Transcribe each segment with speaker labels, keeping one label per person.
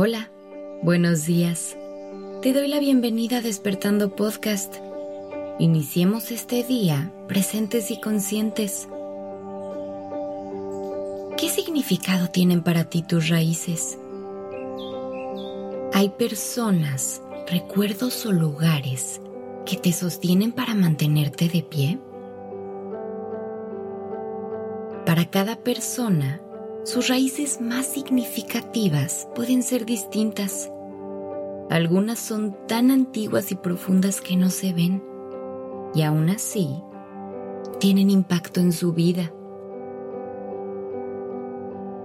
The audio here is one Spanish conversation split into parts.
Speaker 1: Hola, buenos días. Te doy la bienvenida a Despertando Podcast. Iniciemos este día presentes y conscientes. ¿Qué significado tienen para ti tus raíces? Hay personas, recuerdos o lugares que te sostienen para mantenerte de pie. Para cada persona, sus raíces más significativas pueden ser distintas. Algunas son tan antiguas y profundas que no se ven, y aún así tienen impacto en su vida.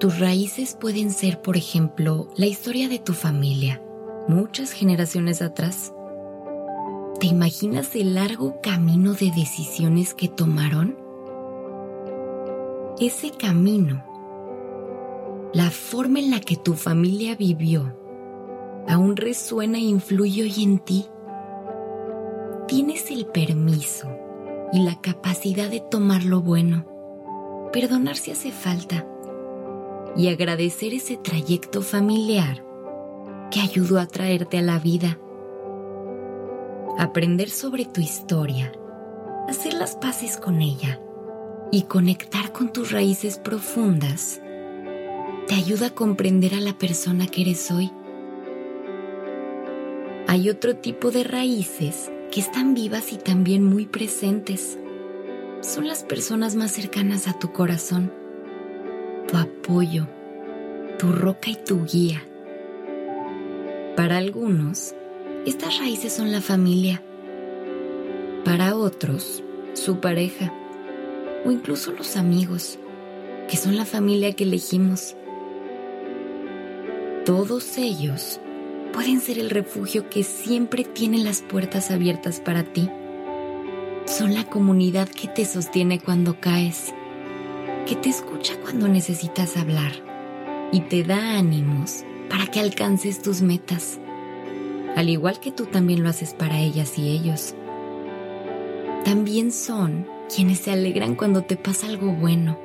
Speaker 1: Tus raíces pueden ser, por ejemplo, la historia de tu familia, muchas generaciones atrás. ¿Te imaginas el largo camino de decisiones que tomaron? Ese camino la forma en la que tu familia vivió aún resuena e influye hoy en ti. Tienes el permiso y la capacidad de tomar lo bueno, perdonar si hace falta y agradecer ese trayecto familiar que ayudó a traerte a la vida. Aprender sobre tu historia, hacer las paces con ella y conectar con tus raíces profundas te ayuda a comprender a la persona que eres hoy. Hay otro tipo de raíces que están vivas y también muy presentes. Son las personas más cercanas a tu corazón, tu apoyo, tu roca y tu guía. Para algunos, estas raíces son la familia. Para otros, su pareja o incluso los amigos, que son la familia que elegimos. Todos ellos pueden ser el refugio que siempre tiene las puertas abiertas para ti. Son la comunidad que te sostiene cuando caes, que te escucha cuando necesitas hablar y te da ánimos para que alcances tus metas, al igual que tú también lo haces para ellas y ellos. También son quienes se alegran cuando te pasa algo bueno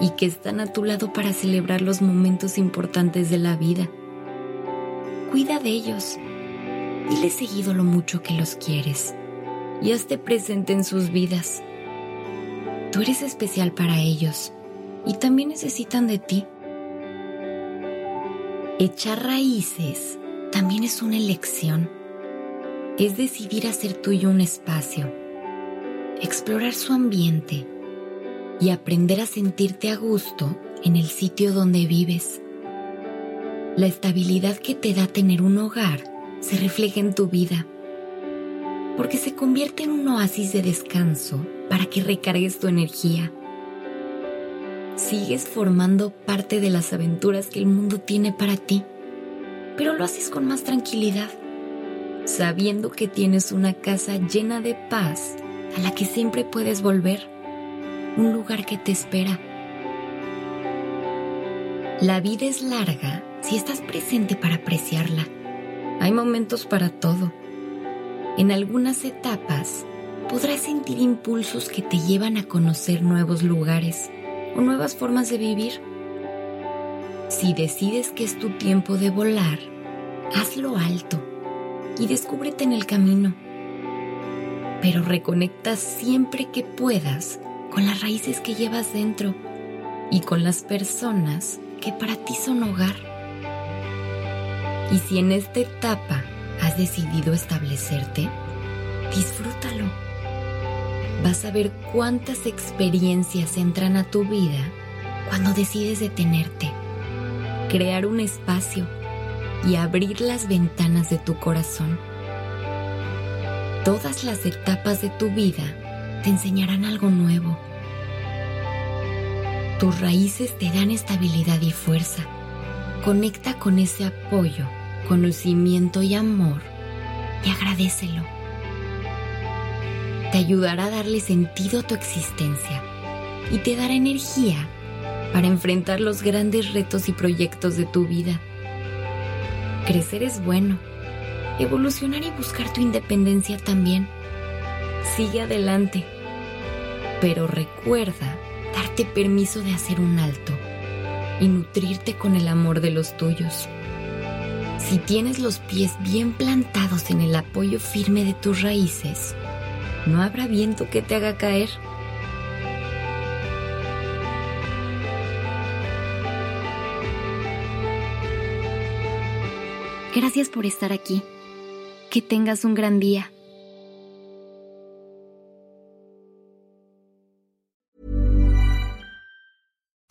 Speaker 1: y que están a tu lado para celebrar los momentos importantes de la vida. Cuida de ellos. Dile seguido lo mucho que los quieres y hazte presente en sus vidas. Tú eres especial para ellos y también necesitan de ti. Echar raíces también es una elección. Es decidir hacer tuyo un espacio, explorar su ambiente y aprender a sentirte a gusto en el sitio donde vives. La estabilidad que te da tener un hogar se refleja en tu vida, porque se convierte en un oasis de descanso para que recargues tu energía. Sigues formando parte de las aventuras que el mundo tiene para ti, pero lo haces con más tranquilidad, sabiendo que tienes una casa llena de paz a la que siempre puedes volver un lugar que te espera. La vida es larga si estás presente para apreciarla. Hay momentos para todo. En algunas etapas podrás sentir impulsos que te llevan a conocer nuevos lugares o nuevas formas de vivir. Si decides que es tu tiempo de volar, hazlo alto y descúbrete en el camino. Pero reconecta siempre que puedas con las raíces que llevas dentro y con las personas que para ti son hogar. Y si en esta etapa has decidido establecerte, disfrútalo. Vas a ver cuántas experiencias entran a tu vida cuando decides detenerte, crear un espacio y abrir las ventanas de tu corazón. Todas las etapas de tu vida te enseñarán algo nuevo. Tus raíces te dan estabilidad y fuerza. Conecta con ese apoyo, conocimiento y amor y agradecelo. Te ayudará a darle sentido a tu existencia y te dará energía para enfrentar los grandes retos y proyectos de tu vida. Crecer es bueno. Evolucionar y buscar tu independencia también. Sigue adelante pero recuerda darte permiso de hacer un alto y nutrirte con el amor de los tuyos. Si tienes los pies bien plantados en el apoyo firme de tus raíces, no habrá viento que te haga caer. Gracias por estar aquí. Que tengas un gran día.